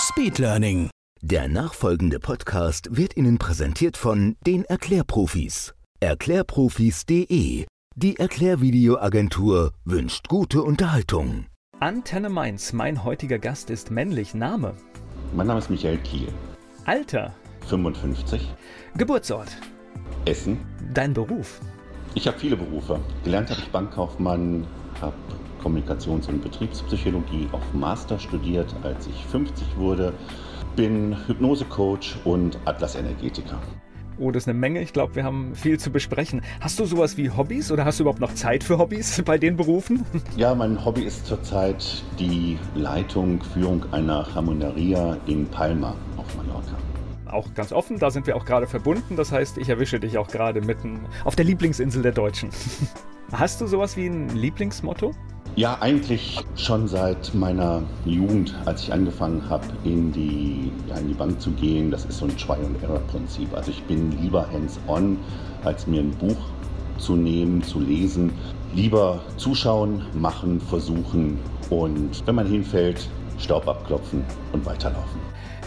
Speedlearning. Der nachfolgende Podcast wird Ihnen präsentiert von den Erklärprofis. Erklärprofis.de. Die Erklärvideoagentur wünscht gute Unterhaltung. Antenne Mainz, mein heutiger Gast ist männlich. Name? Mein Name ist Michael Kiel, Alter? 55, Geburtsort? Essen. Dein Beruf? Ich habe viele Berufe. Gelernt habe ich Bankkaufmann, habe Kommunikations- und Betriebspsychologie auf Master studiert, als ich 50 wurde. Bin Hypnosecoach und Atlas-Energetiker. Oh, das ist eine Menge. Ich glaube, wir haben viel zu besprechen. Hast du sowas wie Hobbys oder hast du überhaupt noch Zeit für Hobbys bei den Berufen? Ja, mein Hobby ist zurzeit die Leitung, Führung einer Harmoneria in Palma auf Mallorca. Auch ganz offen, da sind wir auch gerade verbunden. Das heißt, ich erwische dich auch gerade mitten auf der Lieblingsinsel der Deutschen. Hast du sowas wie ein Lieblingsmotto? Ja, eigentlich schon seit meiner Jugend, als ich angefangen habe, in die, ja, in die Bank zu gehen. Das ist so ein Try-and-Error-Prinzip. Also ich bin lieber hands-on, als mir ein Buch zu nehmen, zu lesen. Lieber zuschauen, machen, versuchen und wenn man hinfällt, Staub abklopfen und weiterlaufen.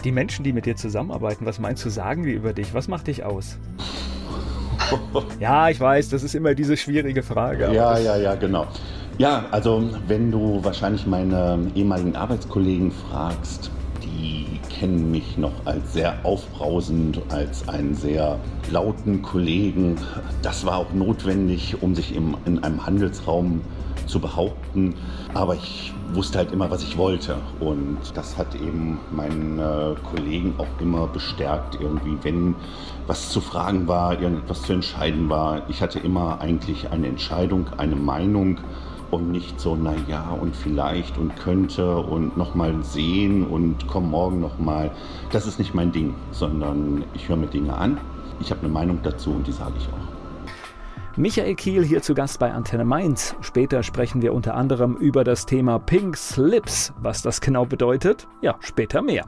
Die Menschen, die mit dir zusammenarbeiten, was meinst du, sagen die über dich? Was macht dich aus? Ja, ich weiß, das ist immer diese schwierige Frage. Ja, ja, ja, genau. Ja, also wenn du wahrscheinlich meine ehemaligen Arbeitskollegen fragst, die kennen mich noch als sehr aufbrausend, als einen sehr lauten Kollegen. Das war auch notwendig, um sich im, in einem Handelsraum zu behaupten. Aber ich wusste halt immer, was ich wollte. Und das hat eben meinen Kollegen auch immer bestärkt, irgendwie, wenn was zu fragen war, irgendwas zu entscheiden war. Ich hatte immer eigentlich eine Entscheidung, eine Meinung und nicht so, na ja, und vielleicht und könnte und nochmal sehen und komm morgen nochmal. Das ist nicht mein Ding, sondern ich höre mir Dinge an. Ich habe eine Meinung dazu und die sage ich auch. Michael Kiel hier zu Gast bei Antenne Mainz. Später sprechen wir unter anderem über das Thema Pink Slips. Was das genau bedeutet? Ja, später mehr.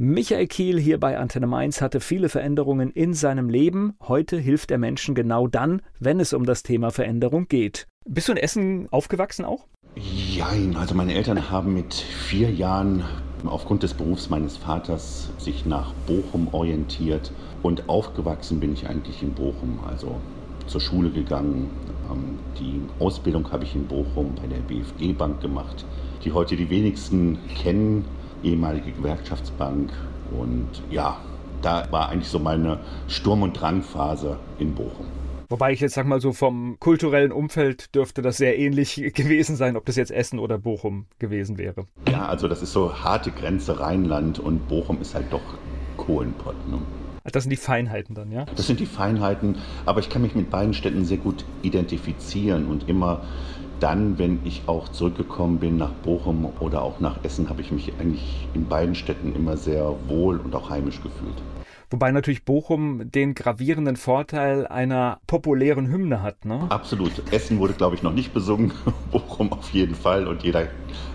Michael Kiel hier bei Antenne Mainz hatte viele Veränderungen in seinem Leben. Heute hilft er Menschen genau dann, wenn es um das Thema Veränderung geht. Bist du in Essen aufgewachsen auch? Jein, also meine Eltern haben mit vier Jahren aufgrund des Berufs meines Vaters sich nach Bochum orientiert und aufgewachsen bin ich eigentlich in Bochum, also zur Schule gegangen. Ähm, Die Ausbildung habe ich in Bochum bei der BFG Bank gemacht, die heute die wenigsten kennen, ehemalige Gewerkschaftsbank und ja, da war eigentlich so meine Sturm- und Drangphase in Bochum. Wobei ich jetzt sag mal so vom kulturellen Umfeld dürfte das sehr ähnlich gewesen sein, ob das jetzt Essen oder Bochum gewesen wäre. Ja, also das ist so harte Grenze Rheinland und Bochum ist halt doch Kohlenpott. Ne? Das sind die Feinheiten dann, ja? Das sind die Feinheiten, aber ich kann mich mit beiden Städten sehr gut identifizieren und immer dann, wenn ich auch zurückgekommen bin nach Bochum oder auch nach Essen, habe ich mich eigentlich in beiden Städten immer sehr wohl und auch heimisch gefühlt. Wobei natürlich Bochum den gravierenden Vorteil einer populären Hymne hat, ne? Absolut. Essen wurde, glaube ich, noch nicht besungen. Bochum auf jeden Fall. Und jeder,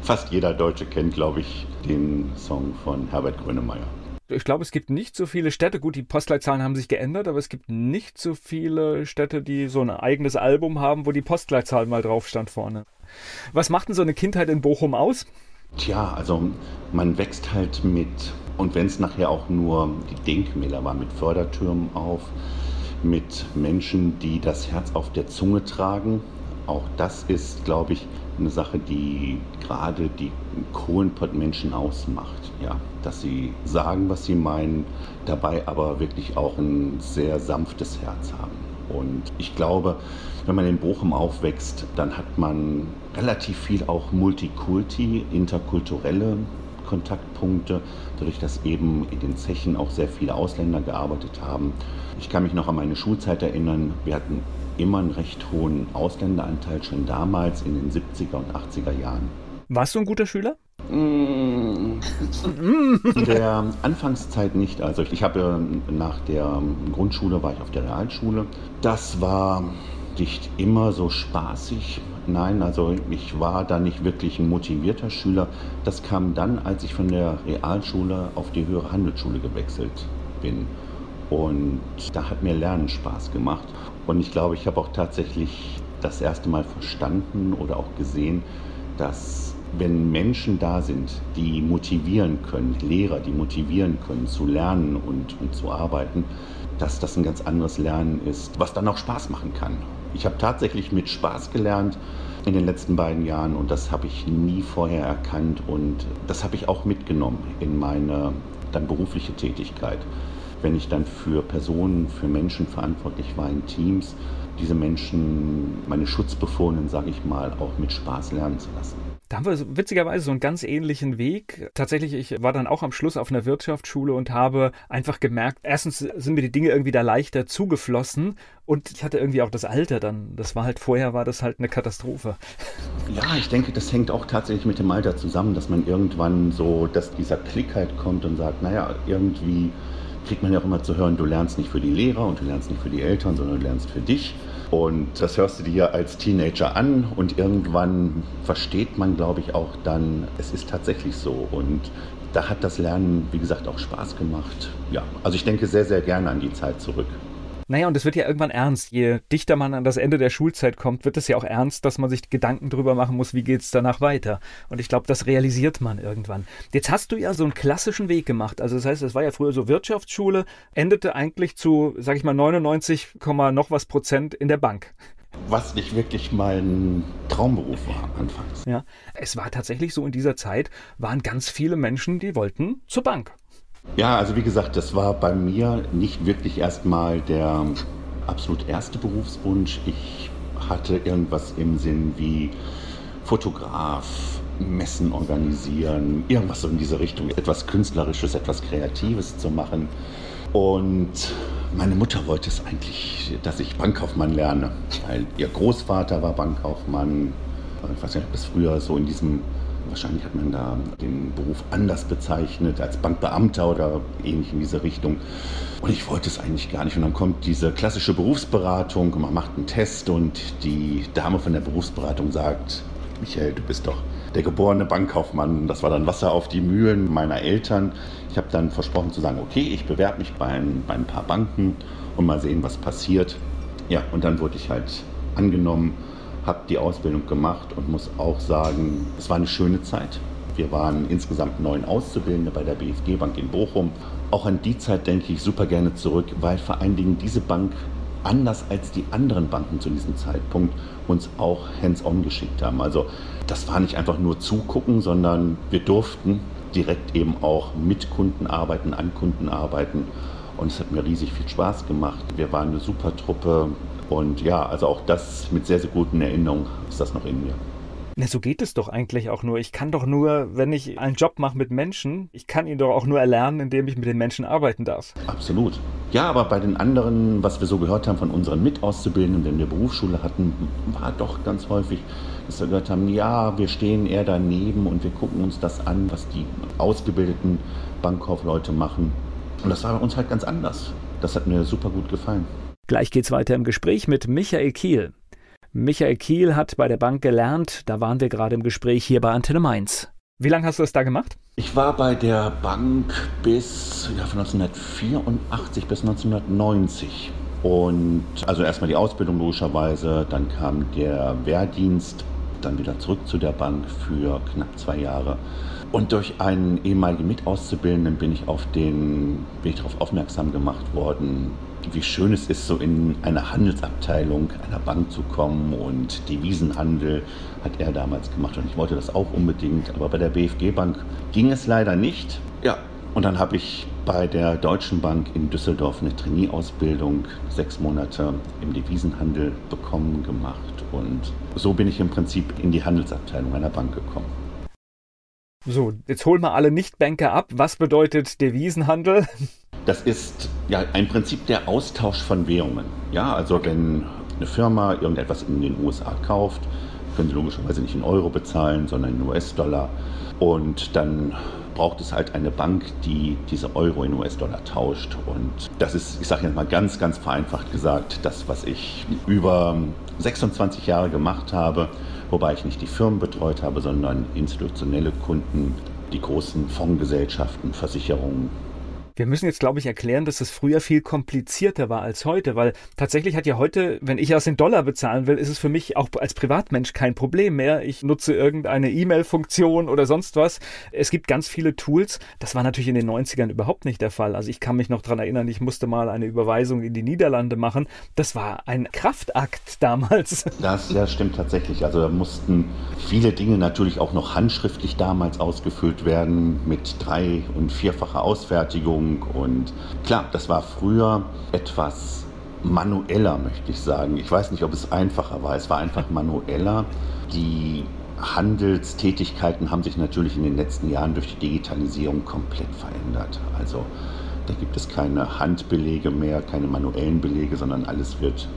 fast jeder Deutsche kennt, glaube ich, den Song von Herbert Grönemeyer. Ich glaube, es gibt nicht so viele Städte, gut, die Postleitzahlen haben sich geändert, aber es gibt nicht so viele Städte, die so ein eigenes Album haben, wo die Postleitzahl mal drauf stand vorne. Was macht denn so eine Kindheit in Bochum aus? Tja, also man wächst halt mit, und wenn es nachher auch nur die Denkmäler war, mit Fördertürmen auf, mit Menschen, die das Herz auf der Zunge tragen. Auch das ist, glaube ich, eine Sache, die gerade die Kohlenpott-Menschen ausmacht. Ja, dass sie sagen, was sie meinen, dabei aber wirklich auch ein sehr sanftes Herz haben. Und ich glaube, wenn man in Bochum aufwächst, dann hat man relativ viel auch Multikulti, interkulturelle Kontaktpunkte, dadurch, dass eben in den Zechen auch sehr viele Ausländer gearbeitet haben. Ich kann mich noch an meine Schulzeit erinnern, wir hatten immer einen recht hohen Ausländeranteil schon damals in den 70er und 80er Jahren. Warst du ein guter Schüler? In der Anfangszeit nicht. Also ich habe nach der Grundschule war ich auf der Realschule. Das war nicht immer so spaßig. Nein, also ich war da nicht wirklich ein motivierter Schüler. Das kam dann, als ich von der Realschule auf die höhere Handelsschule gewechselt bin. Und da hat mir Lernen Spaß gemacht. Und ich glaube, ich habe auch tatsächlich das erste Mal verstanden oder auch gesehen, dass wenn Menschen da sind, die motivieren können, Lehrer, die motivieren können zu lernen und, und zu arbeiten, dass das ein ganz anderes Lernen ist, was dann auch Spaß machen kann. Ich habe tatsächlich mit Spaß gelernt in den letzten beiden Jahren und das habe ich nie vorher erkannt und das habe ich auch mitgenommen in meine dann berufliche Tätigkeit. Wenn ich dann für Personen, für Menschen verantwortlich war in Teams, diese Menschen, meine Schutzbefohlenen, sage ich mal, auch mit Spaß lernen zu lassen. Da haben wir witzigerweise so einen ganz ähnlichen Weg. Tatsächlich, ich war dann auch am Schluss auf einer Wirtschaftsschule und habe einfach gemerkt, erstens sind mir die Dinge irgendwie da leichter zugeflossen und ich hatte irgendwie auch das Alter dann. Das war halt vorher, war das halt eine Katastrophe. Ja, ich denke, das hängt auch tatsächlich mit dem Alter zusammen, dass man irgendwann so, dass dieser Klick halt kommt und sagt, naja, irgendwie kriegt man ja auch immer zu hören, du lernst nicht für die Lehrer und du lernst nicht für die Eltern, sondern du lernst für dich. Und das hörst du dir als Teenager an und irgendwann versteht man, glaube ich, auch dann, es ist tatsächlich so. Und da hat das Lernen, wie gesagt, auch Spaß gemacht. Ja, also ich denke sehr, sehr gerne an die Zeit zurück. Naja, und es wird ja irgendwann ernst. Je dichter man an das Ende der Schulzeit kommt, wird es ja auch ernst, dass man sich Gedanken darüber machen muss, wie geht es danach weiter. Und ich glaube, das realisiert man irgendwann. Jetzt hast du ja so einen klassischen Weg gemacht. Also das heißt, es war ja früher so Wirtschaftsschule, endete eigentlich zu, sag ich mal, 99, noch was Prozent in der Bank was nicht wirklich mein Traumberuf war anfangs. Ja, es war tatsächlich so in dieser Zeit, waren ganz viele Menschen, die wollten zur Bank. Ja, also wie gesagt, das war bei mir nicht wirklich erstmal der absolut erste Berufswunsch. Ich hatte irgendwas im Sinn wie Fotograf, Messen organisieren, irgendwas so in diese Richtung, etwas Künstlerisches, etwas Kreatives zu machen. Und meine Mutter wollte es eigentlich, dass ich Bankkaufmann lerne, weil ihr Großvater war Bankkaufmann. Ich weiß nicht, ob das früher so in diesem Wahrscheinlich hat man da den Beruf anders bezeichnet, als Bankbeamter oder ähnlich in diese Richtung. Und ich wollte es eigentlich gar nicht. Und dann kommt diese klassische Berufsberatung, man macht einen Test und die Dame von der Berufsberatung sagt, Michael, du bist doch der geborene Bankkaufmann. Das war dann Wasser auf die Mühlen meiner Eltern. Ich habe dann versprochen zu sagen, okay, ich bewerbe mich bei ein, bei ein paar Banken und mal sehen, was passiert. Ja, und dann wurde ich halt angenommen habe die Ausbildung gemacht und muss auch sagen, es war eine schöne Zeit. Wir waren insgesamt neun Auszubildende bei der BFG Bank in Bochum. Auch an die Zeit denke ich super gerne zurück, weil vor allen Dingen diese Bank anders als die anderen Banken zu diesem Zeitpunkt uns auch hands-on geschickt haben. Also das war nicht einfach nur zugucken, sondern wir durften direkt eben auch mit Kunden arbeiten, an Kunden arbeiten. Und es hat mir riesig viel Spaß gemacht. Wir waren eine super Truppe. Und ja, also auch das mit sehr, sehr guten Erinnerungen ist das noch in mir. Na, so geht es doch eigentlich auch nur. Ich kann doch nur, wenn ich einen Job mache mit Menschen, ich kann ihn doch auch nur erlernen, indem ich mit den Menschen arbeiten darf. Absolut. Ja, aber bei den anderen, was wir so gehört haben von unseren Mitauszubildenden, wenn wir Berufsschule hatten, war doch ganz häufig, dass wir gehört haben, ja, wir stehen eher daneben und wir gucken uns das an, was die ausgebildeten Bankkaufleute machen. Und das war bei uns halt ganz anders. Das hat mir super gut gefallen. Gleich geht's weiter im Gespräch mit Michael Kiel. Michael Kiel hat bei der Bank gelernt, da waren wir gerade im Gespräch hier bei Antenne Mainz. Wie lange hast du das da gemacht? Ich war bei der Bank bis ja, von 1984 bis 1990. Und also erstmal die Ausbildung logischerweise, dann kam der Wehrdienst, dann wieder zurück zu der Bank für knapp zwei Jahre. Und durch einen ehemaligen Mitauszubildenden bin ich auf den, bin ich darauf aufmerksam gemacht worden, wie schön es ist, so in eine Handelsabteilung einer Bank zu kommen und Devisenhandel hat er damals gemacht und ich wollte das auch unbedingt, aber bei der BFG Bank ging es leider nicht. Ja, und dann habe ich bei der Deutschen Bank in Düsseldorf eine Trainee-Ausbildung, sechs Monate im Devisenhandel bekommen, gemacht und so bin ich im Prinzip in die Handelsabteilung einer Bank gekommen. So, jetzt holen wir alle Nichtbanker ab. Was bedeutet Devisenhandel? Das ist ja ein Prinzip der Austausch von Währungen. Ja, also wenn eine Firma irgendetwas in den USA kauft, können Sie logischerweise nicht in Euro bezahlen, sondern in US-Dollar. Und dann braucht es halt eine Bank, die diese Euro in US-Dollar tauscht. Und das ist, ich sage jetzt mal ganz, ganz vereinfacht gesagt, das, was ich über 26 Jahre gemacht habe, wobei ich nicht die Firmen betreut habe, sondern institutionelle Kunden, die großen Fondsgesellschaften, Versicherungen, wir müssen jetzt, glaube ich, erklären, dass es früher viel komplizierter war als heute, weil tatsächlich hat ja heute, wenn ich aus den Dollar bezahlen will, ist es für mich auch als Privatmensch kein Problem mehr. Ich nutze irgendeine E-Mail-Funktion oder sonst was. Es gibt ganz viele Tools. Das war natürlich in den 90ern überhaupt nicht der Fall. Also ich kann mich noch daran erinnern, ich musste mal eine Überweisung in die Niederlande machen. Das war ein Kraftakt damals. Das ja, stimmt tatsächlich. Also da mussten viele Dinge natürlich auch noch handschriftlich damals ausgefüllt werden mit drei- und vierfacher Ausfertigung. Buchhaltung und klar, das war früher etwas manueller, möchte ich sagen. Ich weiß nicht, ob es einfacher war. Es war einfach manueller. Die Handelstätigkeiten haben sich natürlich in den letzten Jahren durch die Digitalisierung komplett verändert. Also da gibt es keine Handbelege mehr, keine manuellen Belege, sondern alles wird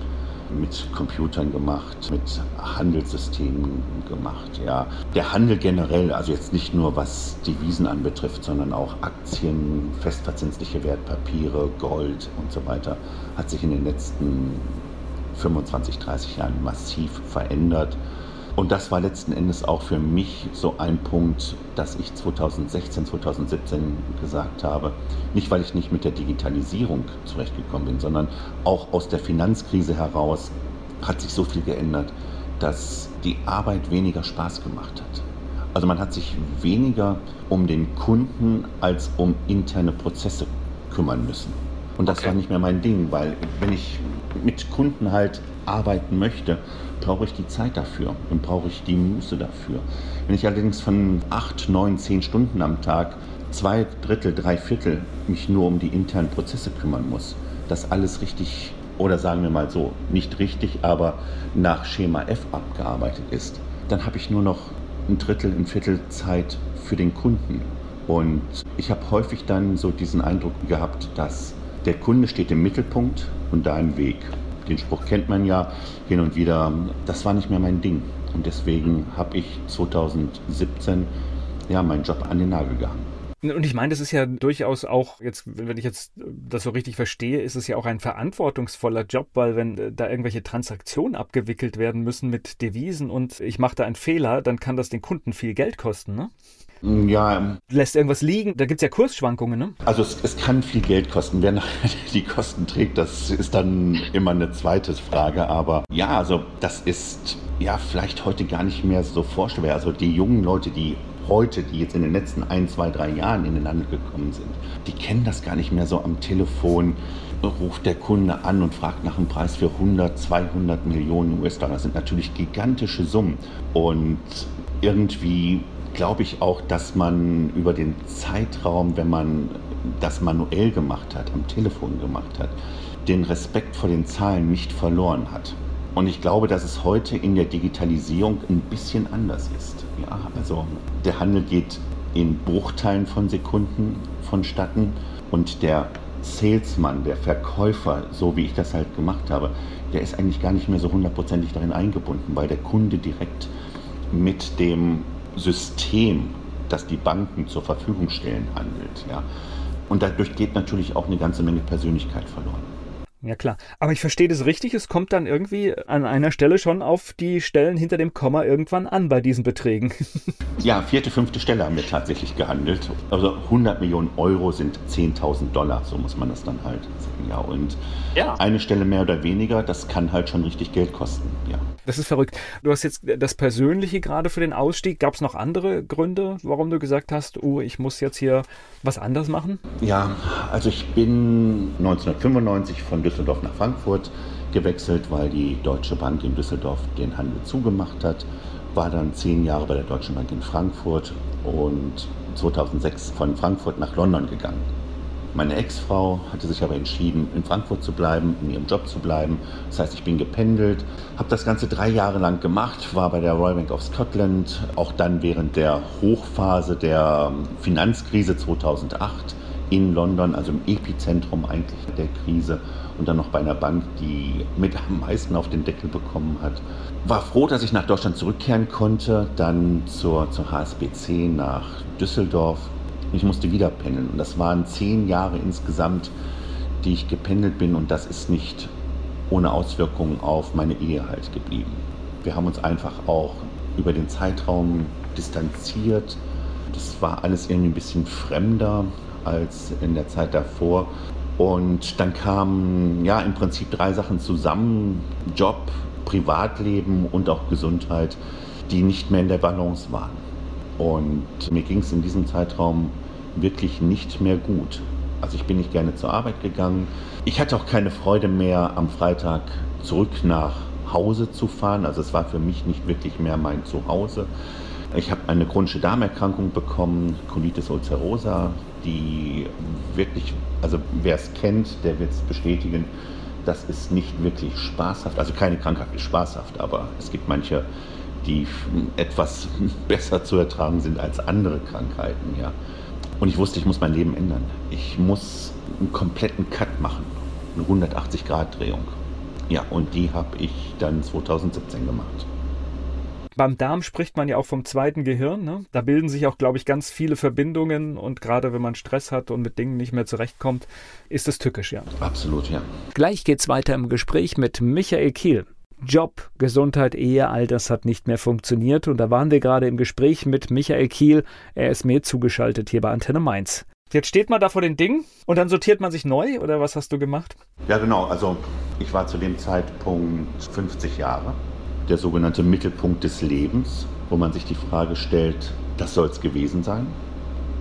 mit Computern gemacht, mit Handelssystemen gemacht. Ja. Der Handel generell, also jetzt nicht nur was Devisen anbetrifft, sondern auch Aktien, festverzinsliche Wertpapiere, Gold und so weiter, hat sich in den letzten 25, 30 Jahren massiv verändert. Und das war letzten Endes auch für mich so ein Punkt, dass ich 2016, 2017 gesagt habe, nicht weil ich nicht mit der Digitalisierung zurechtgekommen bin, sondern auch aus der Finanzkrise heraus hat sich so viel geändert, dass die Arbeit weniger Spaß gemacht hat. Also man hat sich weniger um den Kunden als um interne Prozesse kümmern müssen. Und das okay. war nicht mehr mein Ding, weil wenn ich mit Kunden halt arbeiten möchte, brauche ich die Zeit dafür und brauche ich die Muße dafür. Wenn ich allerdings von acht, neun, zehn Stunden am Tag zwei Drittel, drei Viertel mich nur um die internen Prozesse kümmern muss, dass alles richtig oder sagen wir mal so, nicht richtig, aber nach Schema F abgearbeitet ist, dann habe ich nur noch ein Drittel, ein Viertel Zeit für den Kunden. Und ich habe häufig dann so diesen Eindruck gehabt, dass der Kunde steht im Mittelpunkt und da im Weg. Den Spruch kennt man ja hin und wieder. Das war nicht mehr mein Ding. Und deswegen habe ich 2017 ja, meinen Job an den Nagel gehangen. Und ich meine, das ist ja durchaus auch, jetzt, wenn ich jetzt das so richtig verstehe, ist es ja auch ein verantwortungsvoller Job, weil wenn äh, da irgendwelche Transaktionen abgewickelt werden müssen mit Devisen und ich mache da einen Fehler, dann kann das den Kunden viel Geld kosten, ne? Ja. Lässt irgendwas liegen? Da gibt es ja Kursschwankungen, ne? Also es, es, kann viel Geld kosten. Wer die Kosten trägt, das ist dann immer eine zweite Frage. Aber ja, also das ist ja vielleicht heute gar nicht mehr so vorstellbar. Also die jungen Leute, die heute, die jetzt in den letzten ein, zwei, drei Jahren in den Handel gekommen sind, die kennen das gar nicht mehr so am Telefon. Ruft der Kunde an und fragt nach einem Preis für 100, 200 Millionen US-Dollar. Das sind natürlich gigantische Summen. Und irgendwie glaube ich auch, dass man über den Zeitraum, wenn man das manuell gemacht hat, am Telefon gemacht hat, den Respekt vor den Zahlen nicht verloren hat. Und ich glaube, dass es heute in der Digitalisierung ein bisschen anders ist. Ja, also der Handel geht in Bruchteilen von Sekunden vonstatten und der Salesman, der Verkäufer, so wie ich das halt gemacht habe, der ist eigentlich gar nicht mehr so hundertprozentig darin eingebunden, weil der Kunde direkt mit dem System, das die Banken zur Verfügung stellen, handelt. Ja. Und dadurch geht natürlich auch eine ganze Menge Persönlichkeit verloren. Ja klar, aber ich verstehe das richtig, es kommt dann irgendwie an einer Stelle schon auf die Stellen hinter dem Komma irgendwann an bei diesen Beträgen. ja, vierte, fünfte Stelle haben wir tatsächlich gehandelt. Also 100 Millionen Euro sind 10.000 Dollar, so muss man das dann halt sagen. Ja, und ja. eine Stelle mehr oder weniger, das kann halt schon richtig Geld kosten, ja. Das ist verrückt. Du hast jetzt das Persönliche gerade für den Ausstieg. Gab es noch andere Gründe, warum du gesagt hast, oh, ich muss jetzt hier was anders machen? Ja, also ich bin 1995 von Düsseldorf nach Frankfurt gewechselt, weil die Deutsche Bank in Düsseldorf den Handel zugemacht hat. War dann zehn Jahre bei der Deutschen Bank in Frankfurt und 2006 von Frankfurt nach London gegangen. Meine Ex-Frau hatte sich aber entschieden, in Frankfurt zu bleiben, in ihrem Job zu bleiben. Das heißt, ich bin gependelt, habe das Ganze drei Jahre lang gemacht, war bei der Royal Bank of Scotland, auch dann während der Hochphase der Finanzkrise 2008 in London, also im Epizentrum eigentlich der Krise und dann noch bei einer Bank, die mit am meisten auf den Deckel bekommen hat. War froh, dass ich nach Deutschland zurückkehren konnte, dann zur, zur HSBC nach Düsseldorf. Ich musste wieder pendeln und das waren zehn Jahre insgesamt, die ich gependelt bin und das ist nicht ohne Auswirkungen auf meine Ehe halt geblieben. Wir haben uns einfach auch über den Zeitraum distanziert. Das war alles irgendwie ein bisschen fremder als in der Zeit davor. Und dann kamen ja im Prinzip drei Sachen zusammen: Job, Privatleben und auch Gesundheit, die nicht mehr in der Balance waren. Und mir ging es in diesem Zeitraum wirklich nicht mehr gut. Also ich bin nicht gerne zur Arbeit gegangen. Ich hatte auch keine Freude mehr, am Freitag zurück nach Hause zu fahren. Also es war für mich nicht wirklich mehr mein Zuhause. Ich habe eine chronische Darmerkrankung bekommen, Colitis ulcerosa, die wirklich, also wer es kennt, der wird es bestätigen, das ist nicht wirklich spaßhaft. Also keine Krankheit ist spaßhaft, aber es gibt manche, die etwas besser zu ertragen sind als andere Krankheiten. Ja. Und ich wusste, ich muss mein Leben ändern. Ich muss einen kompletten Cut machen, eine 180-Grad-Drehung. Ja, und die habe ich dann 2017 gemacht. Beim Darm spricht man ja auch vom zweiten Gehirn. Ne? Da bilden sich auch, glaube ich, ganz viele Verbindungen und gerade wenn man Stress hat und mit Dingen nicht mehr zurechtkommt, ist es tückisch, ja. Absolut, ja. Gleich geht's weiter im Gespräch mit Michael Kiel. Job, Gesundheit, Ehe, all das hat nicht mehr funktioniert und da waren wir gerade im Gespräch mit Michael Kiel. Er ist mir zugeschaltet hier bei Antenne Mainz. Jetzt steht man da vor den Dingen und dann sortiert man sich neu oder was hast du gemacht? Ja, genau. Also ich war zu dem Zeitpunkt 50 Jahre der sogenannte Mittelpunkt des Lebens, wo man sich die Frage stellt, das soll es gewesen sein?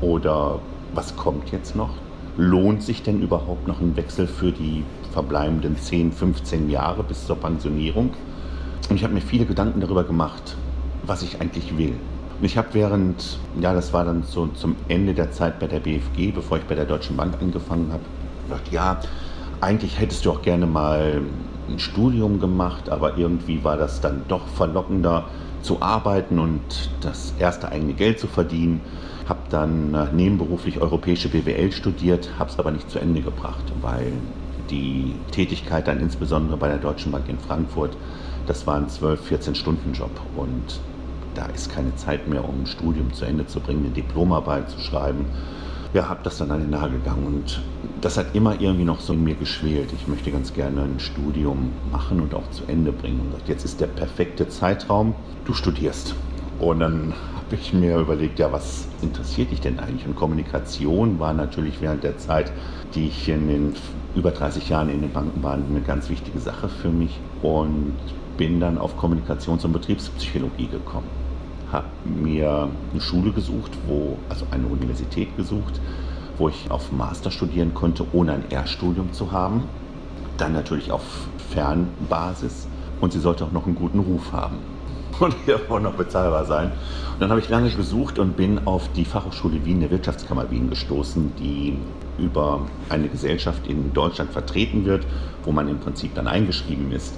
Oder was kommt jetzt noch? Lohnt sich denn überhaupt noch ein Wechsel für die verbleibenden 10, 15 Jahre bis zur Pensionierung? Und ich habe mir viele Gedanken darüber gemacht, was ich eigentlich will. Und ich habe während, ja, das war dann so zum Ende der Zeit bei der BFG, bevor ich bei der Deutschen Bank angefangen habe, gedacht, ja, eigentlich hättest du auch gerne mal ein Studium gemacht, aber irgendwie war das dann doch verlockender zu arbeiten und das erste eigene Geld zu verdienen. Habe dann äh, nebenberuflich europäische BWL studiert, habe es aber nicht zu Ende gebracht, weil die Tätigkeit dann insbesondere bei der Deutschen Bank in Frankfurt, das war ein 12, 14 Stunden Job und da ist keine Zeit mehr, um ein Studium zu Ende zu bringen, eine Diplomarbeit zu schreiben ja, habe das dann an den Nagel gegangen und das hat immer irgendwie noch so in mir geschwelt. Ich möchte ganz gerne ein Studium machen und auch zu Ende bringen. Und jetzt ist der perfekte Zeitraum, du studierst. Und dann habe ich mir überlegt, ja, was interessiert dich denn eigentlich? Und Kommunikation war natürlich während der Zeit, die ich in den über 30 Jahren in den Banken war, eine ganz wichtige Sache für mich und bin dann auf Kommunikations- und Betriebspsychologie gekommen habe mir eine Schule gesucht, wo, also eine Universität gesucht, wo ich auf Master studieren konnte, ohne ein Erststudium zu haben. Dann natürlich auf Fernbasis und sie sollte auch noch einen guten Ruf haben und hier auch noch bezahlbar sein. Und dann habe ich lange gesucht und bin auf die Fachhochschule Wien der Wirtschaftskammer Wien gestoßen, die über eine Gesellschaft in Deutschland vertreten wird, wo man im Prinzip dann eingeschrieben ist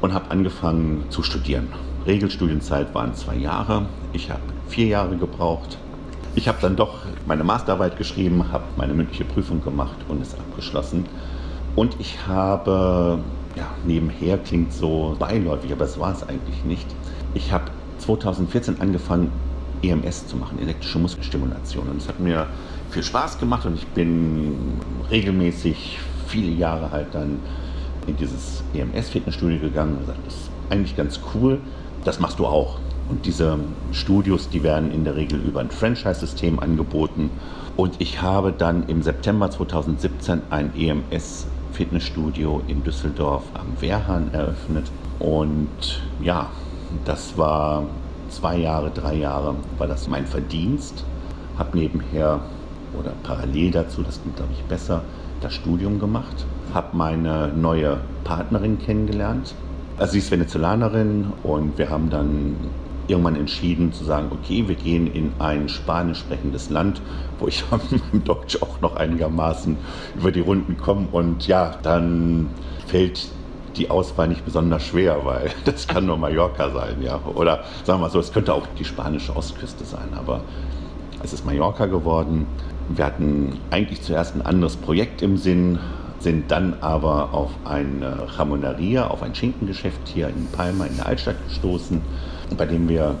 und habe angefangen zu studieren. Regelstudienzeit waren zwei Jahre. Ich habe vier Jahre gebraucht. Ich habe dann doch meine Masterarbeit geschrieben, habe meine mündliche Prüfung gemacht und es abgeschlossen. Und ich habe, ja, nebenher klingt so beiläufig, aber das war es eigentlich nicht. Ich habe 2014 angefangen, EMS zu machen, elektrische Muskelstimulation. Und es hat mir viel Spaß gemacht und ich bin regelmäßig viele Jahre halt dann in dieses EMS-Fitnessstudio gegangen und gesagt, das ist eigentlich ganz cool das machst du auch. Und diese Studios, die werden in der Regel über ein Franchise-System angeboten. Und ich habe dann im September 2017 ein EMS-Fitnessstudio in Düsseldorf am Wehrhahn eröffnet. Und ja, das war zwei Jahre, drei Jahre, war das mein Verdienst. Habe nebenher oder parallel dazu, das klingt glaube ich besser, das Studium gemacht. Habe meine neue Partnerin kennengelernt, also sie ist Venezolanerin und wir haben dann irgendwann entschieden zu sagen, okay, wir gehen in ein spanisch sprechendes Land, wo ich mit Deutsch auch noch einigermaßen über die Runden komme. Und ja, dann fällt die Auswahl nicht besonders schwer, weil das kann nur Mallorca sein, ja. Oder sagen wir mal so, es könnte auch die spanische Ostküste sein, aber Es ist Mallorca geworden. Wir hatten eigentlich zuerst ein anderes Projekt im Sinn, sind dann aber auf eine Jamoneria, auf ein Schinkengeschäft hier in Palma in der Altstadt gestoßen, bei dem wir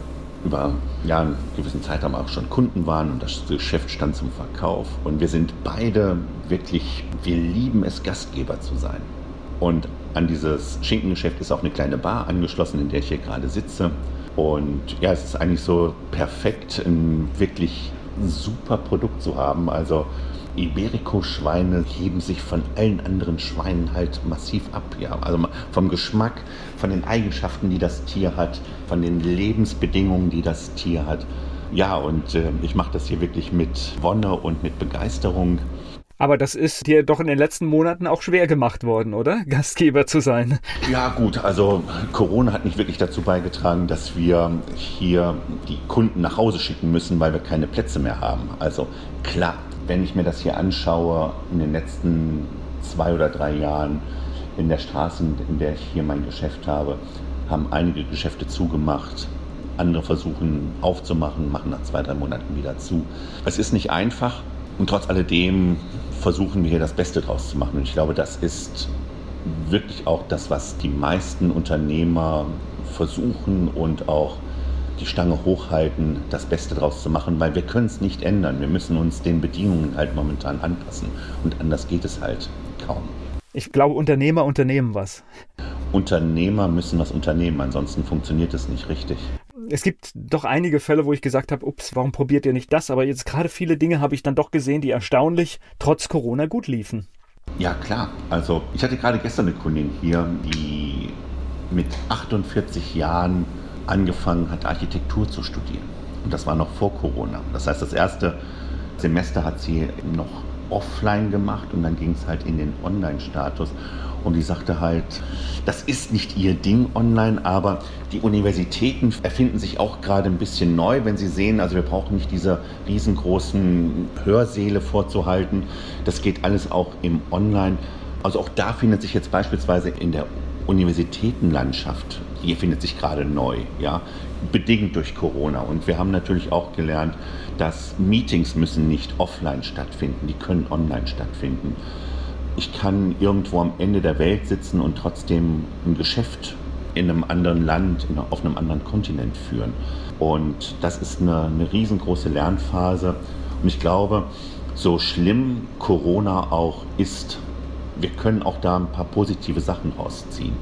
über ja, einen gewissen Zeitraum auch schon Kunden waren und das Geschäft stand zum Verkauf. Und wir sind beide wirklich, wir lieben es, Gastgeber zu sein. Und an dieses Schinkengeschäft ist auch eine kleine Bar angeschlossen, in der ich hier gerade sitze. Und ja, es ist eigentlich so perfekt, ein wirklich super Produkt zu haben. Also Iberico-Schweine heben sich von allen anderen Schweinen halt massiv ab. Ja. Also vom Geschmack, von den Eigenschaften, die das Tier hat, von den Lebensbedingungen, die das Tier hat. Ja, und äh, ich mache das hier wirklich mit Wonne und mit Begeisterung. Aber das ist dir doch in den letzten Monaten auch schwer gemacht worden, oder? Gastgeber zu sein. Ja, gut. Also Corona hat nicht wirklich dazu beigetragen, dass wir hier die Kunden nach Hause schicken müssen, weil wir keine Plätze mehr haben. Also klar, wenn ich mir das hier anschaue, in den letzten zwei oder drei Jahren in der Straße, in der ich hier mein Geschäft habe, haben einige Geschäfte zugemacht. Andere versuchen aufzumachen, machen nach zwei, drei Monaten wieder zu. Es ist nicht einfach und trotz alledem versuchen wir hier das Beste draus zu machen. Und ich glaube, das ist wirklich auch das, was die meisten Unternehmer versuchen und auch die Stange hochhalten, das Beste draus zu machen, weil wir können es nicht ändern. Wir müssen uns den Bedingungen halt momentan anpassen und anders geht es halt kaum. Ich glaube, Unternehmer unternehmen was. Unternehmer müssen was unternehmen, ansonsten funktioniert es nicht richtig. Es gibt doch einige Fälle, wo ich gesagt habe, ups, warum probiert ihr nicht das? Aber jetzt gerade viele Dinge habe ich dann doch gesehen, die erstaunlich trotz Corona gut liefen. Ja, klar. Also ich hatte gerade gestern eine Kundin hier, die mit 48 Jahren angefangen hat, Architektur zu studieren. Und das war noch vor Corona. Das heißt, das erste Semester hat sie noch offline gemacht und dann ging es halt in den Online-Status. Und die sagte halt, das ist nicht ihr Ding online, aber die Universitäten erfinden sich auch gerade ein bisschen neu, wenn sie sehen, also wir brauchen nicht diese riesengroßen Hörsäle vorzuhalten. Das geht alles auch im Online. Also auch da findet sich jetzt beispielsweise in der Universitätenlandschaft, hier findet sich gerade neu, ja, bedingt durch Corona. Und wir haben natürlich auch gelernt, dass Meetings müssen nicht offline stattfinden, die können online stattfinden. Ich kann irgendwo am Ende der Welt sitzen und trotzdem ein Geschäft in einem anderen Land, auf einem anderen Kontinent führen. Und das ist eine, eine riesengroße Lernphase. Und ich glaube, so schlimm Corona auch ist, wir können auch da ein paar positive Sachen rausziehen.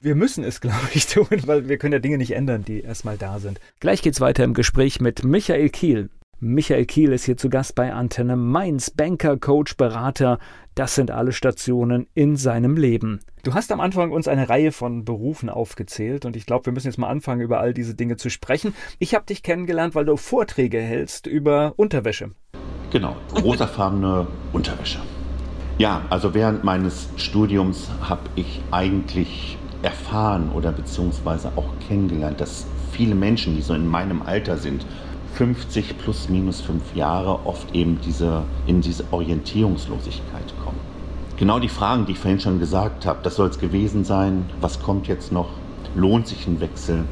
Wir müssen es, glaube ich, tun, weil wir können ja Dinge nicht ändern, die erstmal da sind. Gleich geht's weiter im Gespräch mit Michael Kiel. Michael Kiel ist hier zu Gast bei Antenne Mainz, Banker, Coach, Berater. Das sind alle Stationen in seinem Leben. Du hast am Anfang uns eine Reihe von Berufen aufgezählt und ich glaube, wir müssen jetzt mal anfangen, über all diese Dinge zu sprechen. Ich habe dich kennengelernt, weil du Vorträge hältst über Unterwäsche. Genau, rosafarbene Unterwäsche. Ja, also während meines Studiums habe ich eigentlich erfahren oder beziehungsweise auch kennengelernt, dass viele Menschen, die so in meinem Alter sind, 50 plus minus fünf Jahre, oft eben diese, in diese Orientierungslosigkeit kommen. Genau die Fragen, die ich vorhin schon gesagt habe, das soll es gewesen sein, was kommt jetzt noch, lohnt sich ein Wechsel?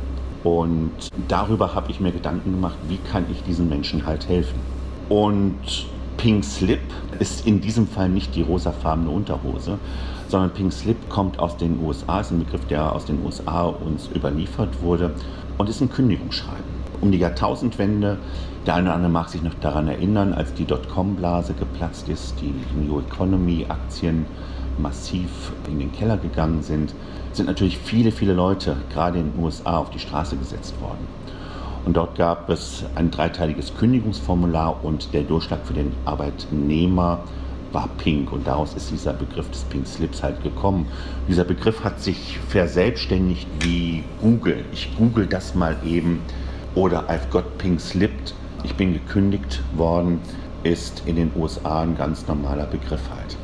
Und darüber habe ich mir Gedanken gemacht, wie kann ich diesen Menschen halt helfen? Und Pink Slip ist in diesem Fall nicht die rosafarbene Unterhose, sondern Pink Slip kommt aus den USA, ist ein Begriff, der aus den USA uns überliefert wurde und ist ein Kündigungsschreiben. Um die Jahrtausendwende, der eine oder andere mag sich noch daran erinnern, als die Dotcom-Blase geplatzt ist, die New Economy-Aktien massiv in den Keller gegangen sind, sind natürlich viele, viele Leute, gerade in den USA, auf die Straße gesetzt worden. Und dort gab es ein dreiteiliges Kündigungsformular und der Durchschlag für den Arbeitnehmer war pink und daraus ist dieser Begriff des Pink Slips halt gekommen. Dieser Begriff hat sich verselbstständigt wie Google. Ich google das mal eben oder I've got pink slipped. Ich bin gekündigt worden, ist in den USA ein ganz normaler Begriff halt.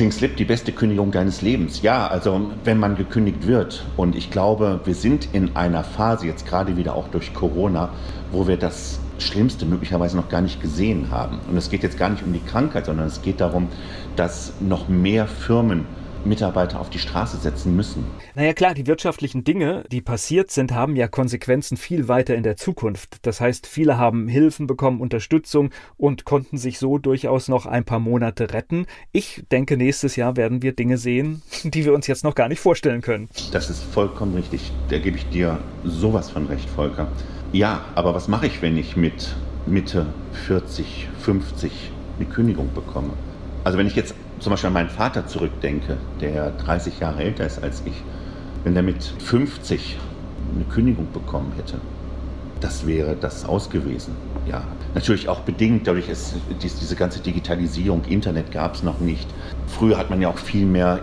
Pink Slip, die beste Kündigung deines Lebens. Ja, also wenn man gekündigt wird. Und ich glaube, wir sind in einer Phase, jetzt gerade wieder auch durch Corona, wo wir das Schlimmste möglicherweise noch gar nicht gesehen haben. Und es geht jetzt gar nicht um die Krankheit, sondern es geht darum, dass noch mehr Firmen Mitarbeiter auf die Straße setzen müssen. Naja klar, die wirtschaftlichen Dinge, die passiert sind, haben ja Konsequenzen viel weiter in der Zukunft. Das heißt, viele haben Hilfen bekommen, Unterstützung und konnten sich so durchaus noch ein paar Monate retten. Ich denke, nächstes Jahr werden wir Dinge sehen, die wir uns jetzt noch gar nicht vorstellen können. Das ist vollkommen richtig. Da gebe ich dir sowas von recht, Volker. Ja, aber was mache ich, wenn ich mit Mitte 40, 50 eine Kündigung bekomme? Also wenn ich jetzt zum Beispiel an meinen Vater zurückdenke, der 30 Jahre älter ist als ich, wenn der mit 50 eine Kündigung bekommen hätte, das wäre das aus gewesen. Ja, natürlich auch bedingt dadurch, ist diese ganze Digitalisierung, Internet gab es noch nicht. Früher hat man ja auch viel mehr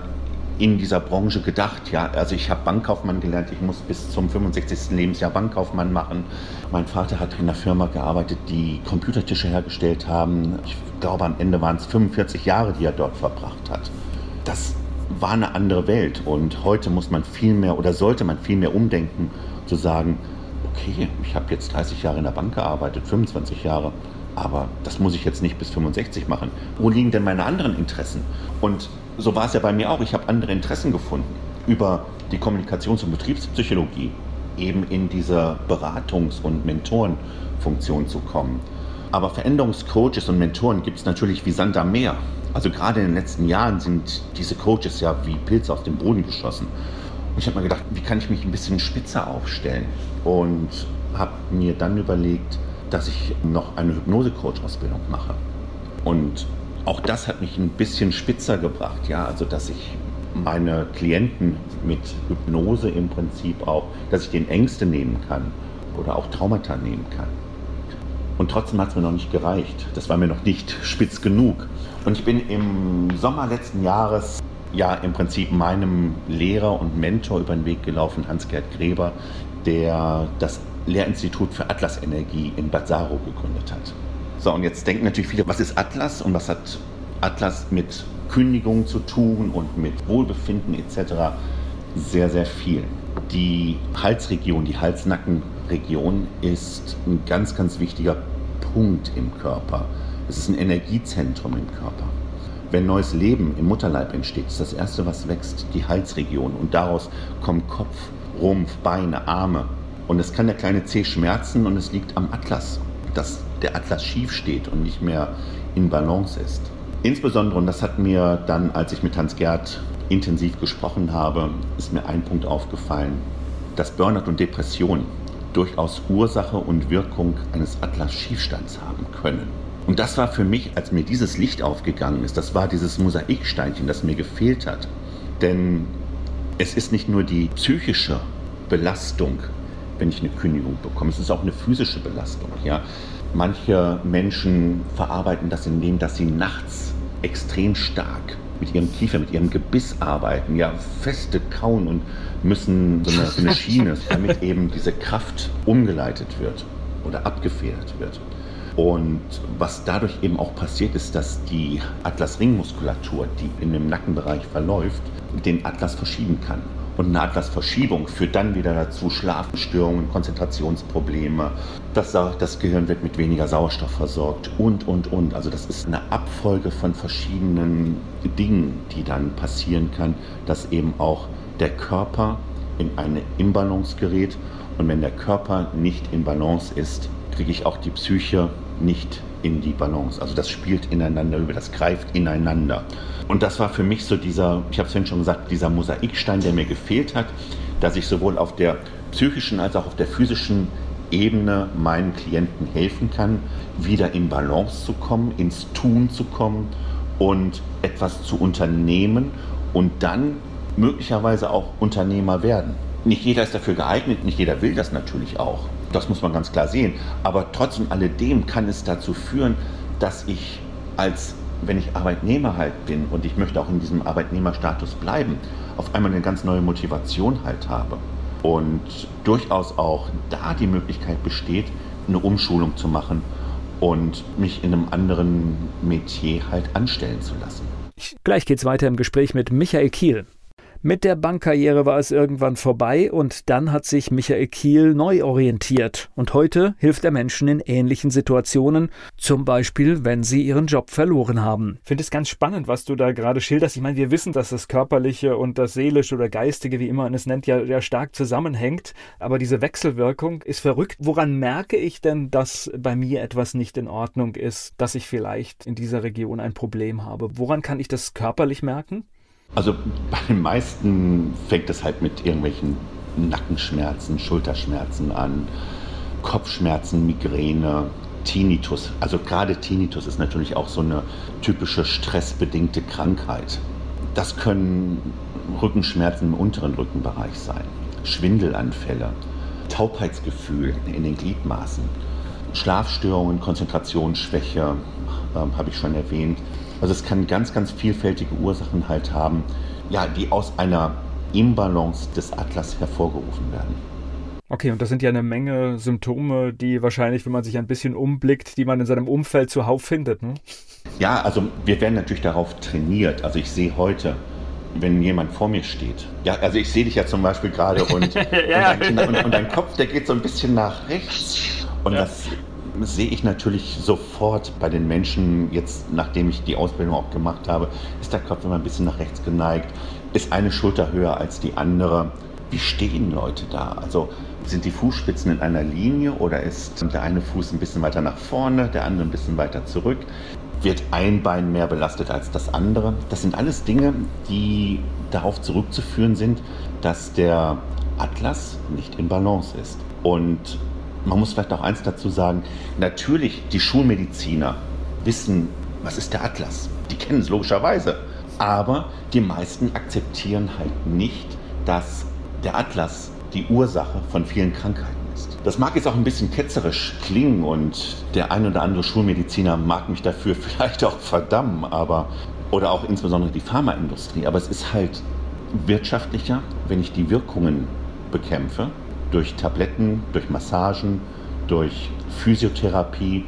in dieser Branche gedacht. Ja, also ich habe Bankkaufmann gelernt, ich muss bis zum 65. Lebensjahr Bankkaufmann machen. Mein Vater hat in einer Firma gearbeitet, die Computertische hergestellt haben. Ich glaube, am Ende waren es 45 Jahre, die er dort verbracht hat. Das war eine andere Welt und heute muss man viel mehr oder sollte man viel mehr umdenken, zu sagen, okay, ich habe jetzt 30 Jahre in der Bank gearbeitet, 25 Jahre, aber das muss ich jetzt nicht bis 65 machen. Wo liegen denn meine anderen Interessen? Und so war es ja bei mir auch. Ich habe andere Interessen gefunden über die Kommunikations- und Betriebspsychologie, eben in diese Beratungs- und Mentorenfunktion zu kommen. Aber Veränderungscoaches und Mentoren gibt es natürlich wie Sand am Meer. Also gerade in den letzten Jahren sind diese Coaches ja wie Pilze aus dem Boden geschossen. Und ich habe mir gedacht, wie kann ich mich ein bisschen spitzer aufstellen? Und habe mir dann überlegt, dass ich noch eine Hypnose-Coach-Ausbildung mache. Und auch das hat mich ein bisschen spitzer gebracht, ja, also dass ich meine Klienten mit Hypnose im Prinzip auch, dass ich den Ängste nehmen kann oder auch Traumata nehmen kann. Und trotzdem hat es mir noch nicht gereicht. Das war mir noch nicht spitz genug. Und ich bin im Sommer letzten Jahres ja im Prinzip meinem Lehrer und Mentor über den Weg gelaufen, Hans-Gerd Gräber, der das Lehrinstitut für Atlasenergie in Bad gegründet hat. So, und jetzt denken natürlich viele, was ist Atlas und was hat Atlas mit Kündigung zu tun und mit Wohlbefinden etc. Sehr, sehr viel. Die Halsregion, die Hals-Nacken-Region ist ein ganz, ganz wichtiger Punkt im Körper. Es ist ein Energiezentrum im Körper. Wenn neues Leben im Mutterleib entsteht, ist das Erste, was wächst, die Halsregion. Und daraus kommen Kopf, Rumpf, Beine, Arme. Und es kann der kleine Zeh schmerzen und es liegt am Atlas. Das der Atlas schief steht und nicht mehr in Balance ist. Insbesondere, und das hat mir dann, als ich mit Hans Gerd intensiv gesprochen habe, ist mir ein Punkt aufgefallen, dass Burnout und Depression durchaus Ursache und Wirkung eines Atlas-Schiefstands haben können. Und das war für mich, als mir dieses Licht aufgegangen ist, das war dieses Mosaiksteinchen, das mir gefehlt hat. Denn es ist nicht nur die psychische Belastung, wenn ich eine Kündigung bekomme, es ist auch eine physische Belastung. Ja? Manche Menschen verarbeiten das indem, dass sie nachts extrem stark mit ihrem Kiefer, mit ihrem Gebiss arbeiten, ja, feste kauen und müssen so eine, so eine Schiene, damit eben diese Kraft umgeleitet wird oder abgefedert wird. Und was dadurch eben auch passiert ist, dass die Atlas-Ringmuskulatur, die in dem Nackenbereich verläuft, den Atlas verschieben kann. Und eine Atlasverschiebung führt dann wieder dazu Schlafstörungen, Konzentrationsprobleme. Das, das Gehirn wird mit weniger Sauerstoff versorgt und, und, und. Also das ist eine Abfolge von verschiedenen Dingen, die dann passieren kann, dass eben auch der Körper in eine Imbalance gerät. Und wenn der Körper nicht in Balance ist, kriege ich auch die Psyche nicht in die Balance. Also das spielt ineinander über, das greift ineinander. Und das war für mich so dieser, ich habe es schon gesagt, dieser Mosaikstein, der mir gefehlt hat, dass ich sowohl auf der psychischen als auch auf der physischen Ebene meinen Klienten helfen kann, wieder in Balance zu kommen, ins Tun zu kommen und etwas zu unternehmen und dann möglicherweise auch Unternehmer werden. Nicht jeder ist dafür geeignet, nicht jeder will das natürlich auch. Das muss man ganz klar sehen. Aber trotz alledem kann es dazu führen, dass ich als wenn ich Arbeitnehmer halt bin und ich möchte auch in diesem Arbeitnehmerstatus bleiben, auf einmal eine ganz neue Motivation halt habe. Und durchaus auch da die Möglichkeit besteht, eine Umschulung zu machen und mich in einem anderen Metier halt anstellen zu lassen. Gleich geht's weiter im Gespräch mit Michael Kiel. Mit der Bankkarriere war es irgendwann vorbei und dann hat sich Michael Kiel neu orientiert. Und heute hilft er Menschen in ähnlichen Situationen, zum Beispiel, wenn sie ihren Job verloren haben. Ich finde es ganz spannend, was du da gerade schilderst. Ich meine, wir wissen, dass das Körperliche und das Seelische oder Geistige, wie immer man es nennt, ja, ja stark zusammenhängt. Aber diese Wechselwirkung ist verrückt. Woran merke ich denn, dass bei mir etwas nicht in Ordnung ist, dass ich vielleicht in dieser Region ein Problem habe? Woran kann ich das körperlich merken? Also bei den meisten fängt es halt mit irgendwelchen Nackenschmerzen, Schulterschmerzen an, Kopfschmerzen, Migräne, Tinnitus. Also gerade Tinnitus ist natürlich auch so eine typische stressbedingte Krankheit. Das können Rückenschmerzen im unteren Rückenbereich sein, Schwindelanfälle, Taubheitsgefühl in den Gliedmaßen, Schlafstörungen, Konzentrationsschwäche, äh, habe ich schon erwähnt, also es kann ganz, ganz vielfältige Ursachen halt haben, ja, die aus einer Imbalance des Atlas hervorgerufen werden. Okay, und das sind ja eine Menge Symptome, die wahrscheinlich, wenn man sich ein bisschen umblickt, die man in seinem Umfeld zuhauf findet. Ne? Ja, also wir werden natürlich darauf trainiert. Also ich sehe heute, wenn jemand vor mir steht. Ja, also ich sehe dich ja zum Beispiel gerade und, ja. und, dein, und, und, dein, Kopf, der geht so ein bisschen nach rechts. Und ja. das sehe ich natürlich sofort bei den Menschen, jetzt nachdem ich die Ausbildung auch gemacht habe, ist der Kopf immer ein bisschen nach rechts geneigt, ist eine Schulter höher als die andere. Wie stehen Leute da? Also sind die Fußspitzen in einer Linie oder ist der eine Fuß ein bisschen weiter nach vorne, der andere ein bisschen weiter zurück? Wird ein Bein mehr belastet als das andere? Das sind alles Dinge, die darauf zurückzuführen sind, dass der Atlas nicht in Balance ist. Und man muss vielleicht auch eins dazu sagen, natürlich die Schulmediziner wissen, was ist der Atlas. Die kennen es logischerweise. Aber die meisten akzeptieren halt nicht, dass der Atlas die Ursache von vielen Krankheiten ist. Das mag jetzt auch ein bisschen ketzerisch klingen und der ein oder andere Schulmediziner mag mich dafür vielleicht auch verdammen, aber oder auch insbesondere die Pharmaindustrie, aber es ist halt wirtschaftlicher, wenn ich die Wirkungen bekämpfe, durch Tabletten, durch Massagen, durch Physiotherapie,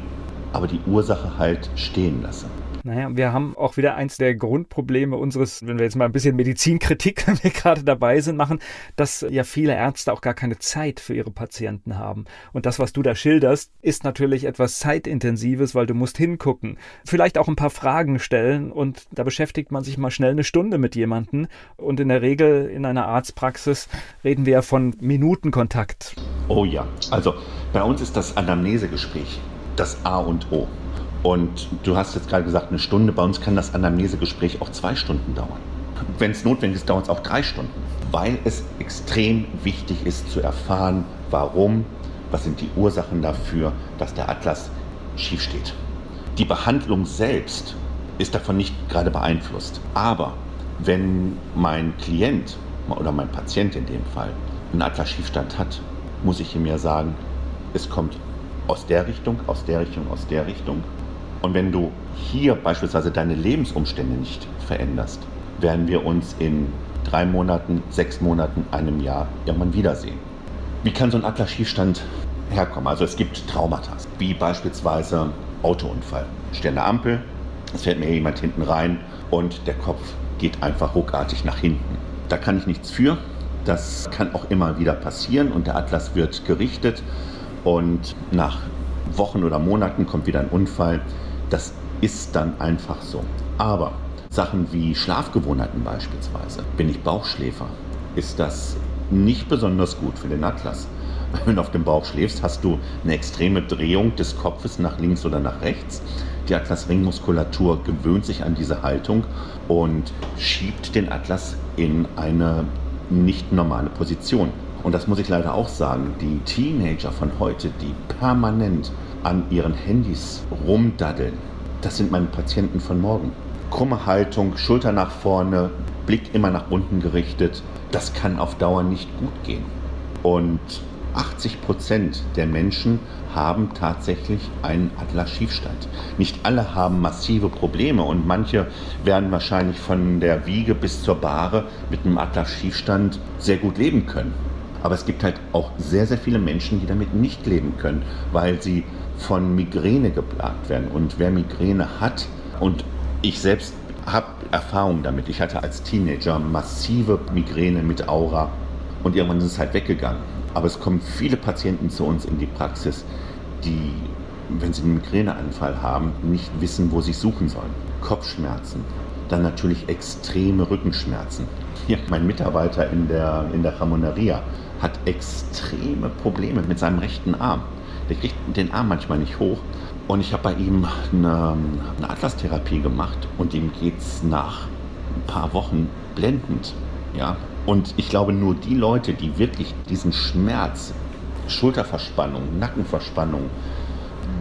aber die Ursache halt stehen lasse. Naja, wir haben auch wieder eins der Grundprobleme unseres, wenn wir jetzt mal ein bisschen Medizinkritik, wenn wir gerade dabei sind, machen, dass ja viele Ärzte auch gar keine Zeit für ihre Patienten haben. Und das, was du da schilderst, ist natürlich etwas zeitintensives, weil du musst hingucken, vielleicht auch ein paar Fragen stellen und da beschäftigt man sich mal schnell eine Stunde mit jemandem und in der Regel in einer Arztpraxis reden wir ja von Minutenkontakt. Oh ja, also bei uns ist das Anamnesegespräch das A und O. Und du hast jetzt gerade gesagt, eine Stunde. Bei uns kann das Anamnesegespräch auch zwei Stunden dauern. Wenn es notwendig ist, dauert es auch drei Stunden. Weil es extrem wichtig ist zu erfahren, warum, was sind die Ursachen dafür, dass der Atlas schief steht. Die Behandlung selbst ist davon nicht gerade beeinflusst. Aber wenn mein Klient oder mein Patient in dem Fall einen Atlas-Schiefstand hat, muss ich ihm ja sagen, es kommt aus der Richtung, aus der Richtung, aus der Richtung. Und wenn du hier beispielsweise deine Lebensumstände nicht veränderst, werden wir uns in drei Monaten, sechs Monaten, einem Jahr irgendwann wiedersehen. Wie kann so ein Atlas-Schiefstand herkommen? Also es gibt Traumata, wie beispielsweise Autounfall. An der Ampel, es fährt mir jemand hinten rein und der Kopf geht einfach ruckartig nach hinten. Da kann ich nichts für. Das kann auch immer wieder passieren und der Atlas wird gerichtet und nach Wochen oder Monaten kommt wieder ein Unfall. Das ist dann einfach so. Aber Sachen wie Schlafgewohnheiten beispielsweise, bin ich Bauchschläfer, ist das nicht besonders gut für den Atlas. Wenn du auf dem Bauch schläfst, hast du eine extreme Drehung des Kopfes nach links oder nach rechts. Die Atlasringmuskulatur gewöhnt sich an diese Haltung und schiebt den Atlas in eine nicht normale Position. Und das muss ich leider auch sagen, die Teenager von heute, die permanent an ihren Handys rumdaddeln, das sind meine Patienten von morgen. Krumme Haltung, Schulter nach vorne, Blick immer nach unten gerichtet, das kann auf Dauer nicht gut gehen. Und 80 Prozent der Menschen haben tatsächlich einen Atlas-Schiefstand. Nicht alle haben massive Probleme und manche werden wahrscheinlich von der Wiege bis zur Bahre mit einem Atlas-Schiefstand sehr gut leben können. Aber es gibt halt auch sehr, sehr viele Menschen, die damit nicht leben können, weil sie von Migräne geplagt werden. Und wer Migräne hat, und ich selbst habe Erfahrung damit. Ich hatte als Teenager massive Migräne mit Aura und irgendwann ist es halt weggegangen. Aber es kommen viele Patienten zu uns in die Praxis, die, wenn sie einen Migräneanfall haben, nicht wissen, wo sie suchen sollen. Kopfschmerzen, dann natürlich extreme Rückenschmerzen. Hier, mein Mitarbeiter in der, in der Ramoneria hat extreme Probleme mit seinem rechten Arm. Der kriegt den Arm manchmal nicht hoch. Und ich habe bei ihm eine, eine Atlas-Therapie gemacht und ihm geht es nach ein paar Wochen blendend. Ja? Und ich glaube, nur die Leute, die wirklich diesen Schmerz, Schulterverspannung, Nackenverspannung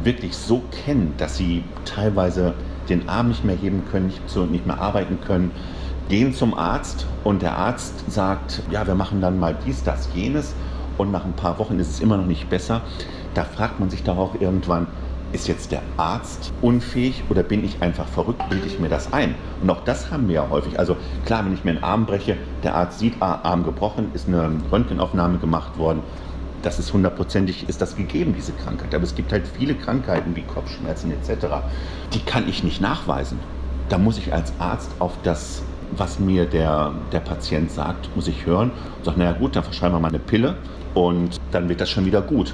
wirklich so kennen, dass sie teilweise den Arm nicht mehr heben können, nicht, mehr arbeiten können, gehen zum Arzt und der Arzt sagt, ja, wir machen dann mal dies, das, jenes und nach ein paar Wochen ist es immer noch nicht besser. Da fragt man sich doch auch irgendwann, ist jetzt der Arzt unfähig oder bin ich einfach verrückt, bilde ich mir das ein? Und auch das haben wir ja häufig. Also klar, wenn ich mir einen Arm breche, der Arzt sieht, ah, Arm gebrochen, ist eine Röntgenaufnahme gemacht worden. Das ist hundertprozentig, ist das gegeben, diese Krankheit. Aber es gibt halt viele Krankheiten wie Kopfschmerzen etc., die kann ich nicht nachweisen. Da muss ich als Arzt auf das was mir der, der Patient sagt, muss ich hören und sage, naja gut, dann verschreiben wir mal eine Pille und dann wird das schon wieder gut.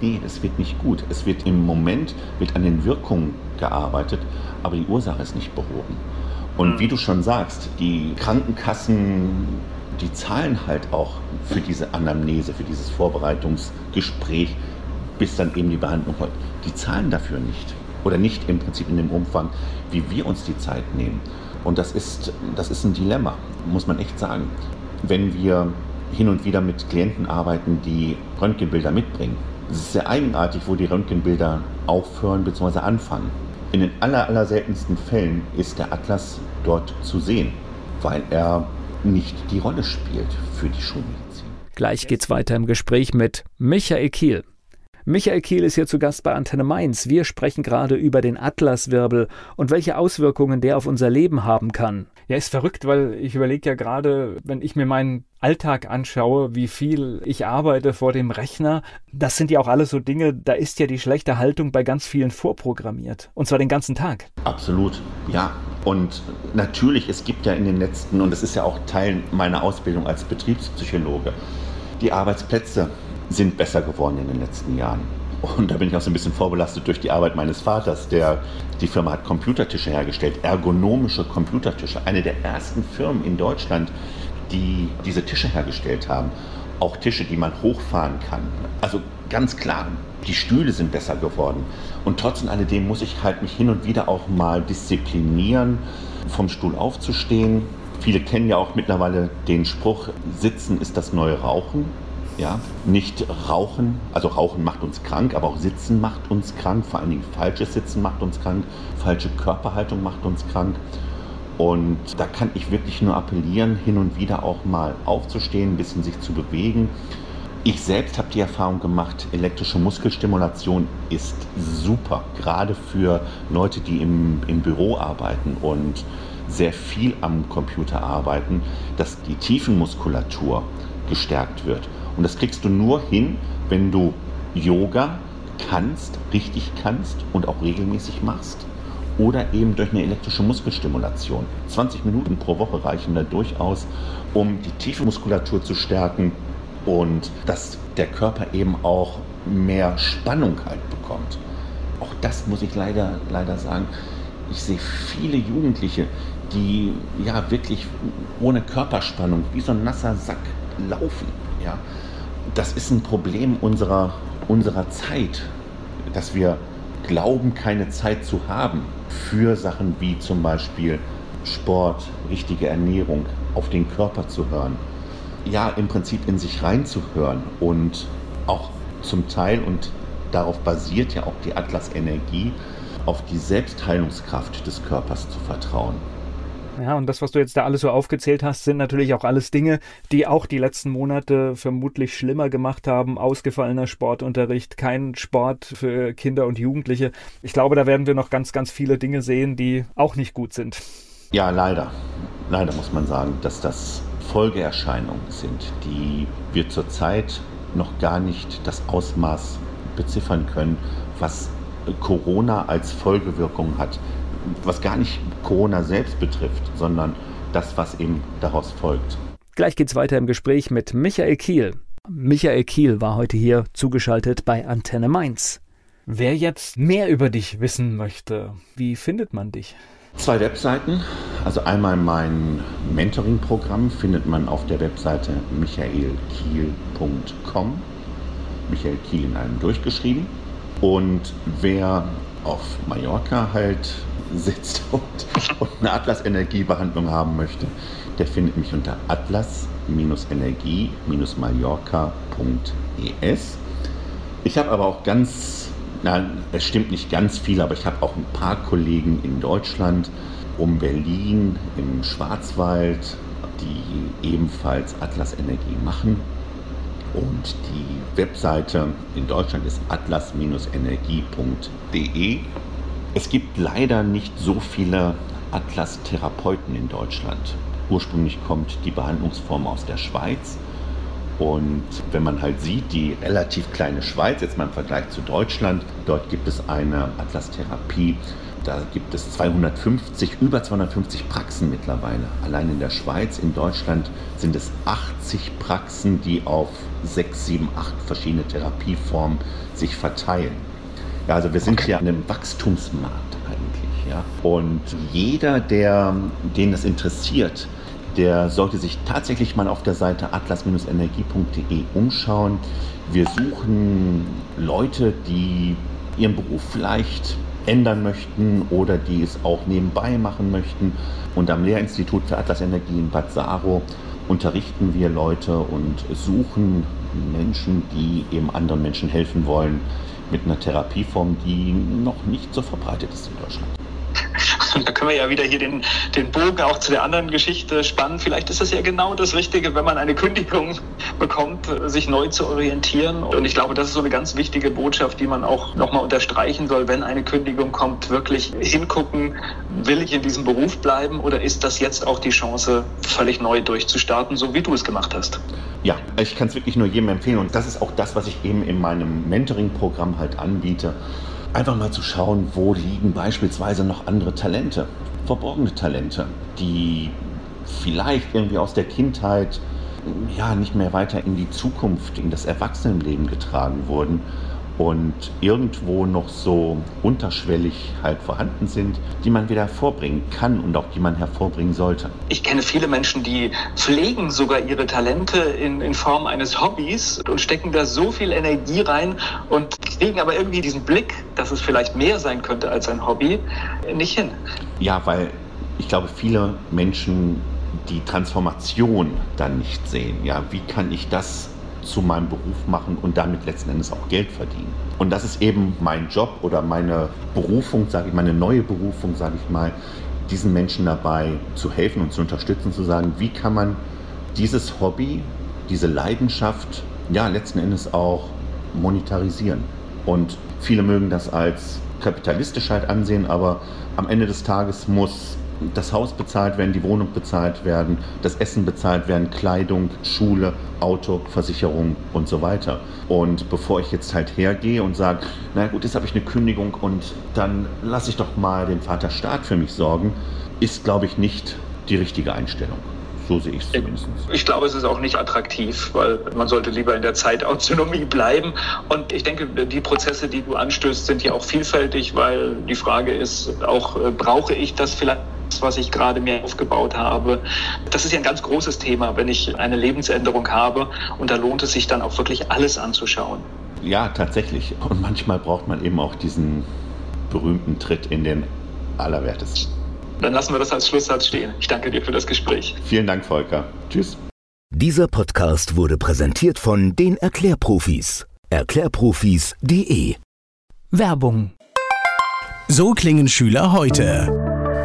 Nee, es wird nicht gut. Es wird im Moment wird an den Wirkungen gearbeitet, aber die Ursache ist nicht behoben. Und mhm. wie du schon sagst, die Krankenkassen, die zahlen halt auch für diese Anamnese, für dieses Vorbereitungsgespräch, bis dann eben die Behandlung kommt. Die zahlen dafür nicht. Oder nicht im Prinzip in dem Umfang, wie wir uns die Zeit nehmen. Und das ist, das ist ein Dilemma, muss man echt sagen. Wenn wir hin und wieder mit Klienten arbeiten, die Röntgenbilder mitbringen, es ist sehr eigenartig, wo die Röntgenbilder aufhören bzw. anfangen. In den aller, aller seltensten Fällen ist der Atlas dort zu sehen, weil er nicht die Rolle spielt für die Schulmedizin. Gleich geht's weiter im Gespräch mit Michael Kiel. Michael Kiel ist hier zu Gast bei Antenne Mainz. Wir sprechen gerade über den Atlaswirbel und welche Auswirkungen der auf unser Leben haben kann. Ja, ist verrückt, weil ich überlege ja gerade, wenn ich mir meinen Alltag anschaue, wie viel ich arbeite vor dem Rechner, das sind ja auch alles so Dinge, da ist ja die schlechte Haltung bei ganz vielen vorprogrammiert. Und zwar den ganzen Tag. Absolut, ja. Und natürlich, es gibt ja in den letzten, und das ist ja auch Teil meiner Ausbildung als Betriebspsychologe, die Arbeitsplätze sind besser geworden in den letzten Jahren. Und da bin ich auch so ein bisschen vorbelastet durch die Arbeit meines Vaters, der die Firma hat Computertische hergestellt, ergonomische Computertische. Eine der ersten Firmen in Deutschland, die diese Tische hergestellt haben. Auch Tische, die man hochfahren kann. Also ganz klar, die Stühle sind besser geworden. Und trotz alledem muss ich halt mich hin und wieder auch mal disziplinieren, vom Stuhl aufzustehen. Viele kennen ja auch mittlerweile den Spruch, Sitzen ist das neue Rauchen. Ja, nicht rauchen, also rauchen macht uns krank, aber auch Sitzen macht uns krank, vor allen Dingen falsches Sitzen macht uns krank, falsche Körperhaltung macht uns krank. Und da kann ich wirklich nur appellieren, hin und wieder auch mal aufzustehen, ein bisschen sich zu bewegen. Ich selbst habe die Erfahrung gemacht, elektrische Muskelstimulation ist super, gerade für Leute, die im, im Büro arbeiten und sehr viel am Computer arbeiten, dass die Tiefenmuskulatur gestärkt wird. Und das kriegst du nur hin, wenn du Yoga kannst, richtig kannst und auch regelmäßig machst. Oder eben durch eine elektrische Muskelstimulation. 20 Minuten pro Woche reichen da durchaus, um die tiefe Muskulatur zu stärken und dass der Körper eben auch mehr Spannung halt bekommt. Auch das muss ich leider, leider sagen. Ich sehe viele Jugendliche, die ja wirklich ohne Körperspannung wie so ein nasser Sack laufen. Ja? das ist ein Problem unserer, unserer Zeit, dass wir glauben, keine Zeit zu haben für Sachen wie zum Beispiel Sport, richtige Ernährung, auf den Körper zu hören. Ja, im Prinzip in sich reinzuhören und auch zum Teil, und darauf basiert ja auch die Atlas-Energie, auf die Selbstheilungskraft des Körpers zu vertrauen. Ja, und das, was du jetzt da alles so aufgezählt hast, sind natürlich auch alles Dinge, die auch die letzten Monate vermutlich schlimmer gemacht haben. Ausgefallener Sportunterricht, kein Sport für Kinder und Jugendliche. Ich glaube, da werden wir noch ganz, ganz viele Dinge sehen, die auch nicht gut sind. Ja, leider. Leider muss man sagen, dass das Folgeerscheinungen sind, die wir zurzeit noch gar nicht das Ausmaß beziffern können, was Corona als Folgewirkung hat was gar nicht Corona selbst betrifft, sondern das, was eben daraus folgt. Gleich geht's weiter im Gespräch mit Michael Kiel. Michael Kiel war heute hier zugeschaltet bei Antenne Mainz. Wer jetzt mehr über dich wissen möchte, wie findet man dich? Zwei Webseiten. Also einmal mein Mentoring-Programm findet man auf der Webseite michaelkiel.com. Michael Kiel in einem durchgeschrieben. Und wer auf Mallorca halt sitzt und, und eine Atlas-Energiebehandlung haben möchte, der findet mich unter atlas-energie-mallorca.es. Ich habe aber auch ganz, nein, es stimmt nicht ganz viel, aber ich habe auch ein paar Kollegen in Deutschland, um Berlin, im Schwarzwald, die ebenfalls Atlas Energie machen. Und die Webseite in Deutschland ist atlas-energie.de. Es gibt leider nicht so viele Atlas-Therapeuten in Deutschland. Ursprünglich kommt die Behandlungsform aus der Schweiz. Und wenn man halt sieht, die relativ kleine Schweiz, jetzt mal im Vergleich zu Deutschland, dort gibt es eine Atlas-Therapie. Da gibt es 250, über 250 Praxen mittlerweile. Allein in der Schweiz, in Deutschland sind es 80 Praxen, die auf 6, 7, 8 verschiedene Therapieformen sich verteilen. Ja, also wir sind okay. hier an einem Wachstumsmarkt eigentlich. Ja? Und jeder, der, den das interessiert, der sollte sich tatsächlich mal auf der Seite atlas-energie.de umschauen. Wir suchen Leute, die ihren Beruf vielleicht ändern möchten oder die es auch nebenbei machen möchten. Und am Lehrinstitut für Atlas Energie in Bad Saro unterrichten wir Leute und suchen Menschen, die eben anderen Menschen helfen wollen, mit einer Therapieform, die noch nicht so verbreitet ist in Deutschland. Da können wir ja wieder hier den, den Bogen auch zu der anderen Geschichte spannen. Vielleicht ist das ja genau das Richtige, wenn man eine Kündigung bekommt, sich neu zu orientieren. Und ich glaube, das ist so eine ganz wichtige Botschaft, die man auch nochmal unterstreichen soll, wenn eine Kündigung kommt, wirklich hingucken, will ich in diesem Beruf bleiben oder ist das jetzt auch die Chance, völlig neu durchzustarten, so wie du es gemacht hast? Ja, ich kann es wirklich nur jedem empfehlen und das ist auch das, was ich eben in meinem Mentoring-Programm halt anbiete einfach mal zu schauen, wo liegen beispielsweise noch andere Talente, verborgene Talente, die vielleicht irgendwie aus der Kindheit ja nicht mehr weiter in die Zukunft, in das Erwachsenenleben getragen wurden und irgendwo noch so unterschwellig halt vorhanden sind, die man wieder hervorbringen kann und auch die man hervorbringen sollte. Ich kenne viele Menschen, die pflegen sogar ihre Talente in, in Form eines Hobbys und stecken da so viel Energie rein und kriegen aber irgendwie diesen Blick, dass es vielleicht mehr sein könnte als ein Hobby, nicht hin. Ja, weil ich glaube, viele Menschen die Transformation dann nicht sehen. Ja, wie kann ich das zu meinem Beruf machen und damit letzten Endes auch Geld verdienen. Und das ist eben mein Job oder meine Berufung, sage ich, meine neue Berufung, sage ich mal, diesen Menschen dabei zu helfen und zu unterstützen, zu sagen, wie kann man dieses Hobby, diese Leidenschaft, ja, letzten Endes auch monetarisieren. Und viele mögen das als kapitalistisch halt ansehen, aber am Ende des Tages muss das Haus bezahlt werden, die Wohnung bezahlt werden, das Essen bezahlt werden, Kleidung, Schule, Auto, Versicherung und so weiter. Und bevor ich jetzt halt hergehe und sage, na gut, jetzt habe ich eine Kündigung und dann lasse ich doch mal den Vater Staat für mich sorgen, ist, glaube ich, nicht die richtige Einstellung. So sehe ich es zumindest. Ich glaube, es ist auch nicht attraktiv, weil man sollte lieber in der Zeitautonomie bleiben. Und ich denke, die Prozesse, die du anstößt, sind ja auch vielfältig, weil die Frage ist auch, äh, brauche ich das vielleicht? Was ich gerade mir aufgebaut habe. Das ist ja ein ganz großes Thema, wenn ich eine Lebensänderung habe und da lohnt es sich dann auch wirklich alles anzuschauen. Ja, tatsächlich. Und manchmal braucht man eben auch diesen berühmten Tritt in den Allerwertesten. Dann lassen wir das als Schlusssatz stehen. Ich danke dir für das Gespräch. Vielen Dank, Volker. Tschüss. Dieser Podcast wurde präsentiert von den Erklärprofis. Erklärprofis.de Werbung. So klingen Schüler heute.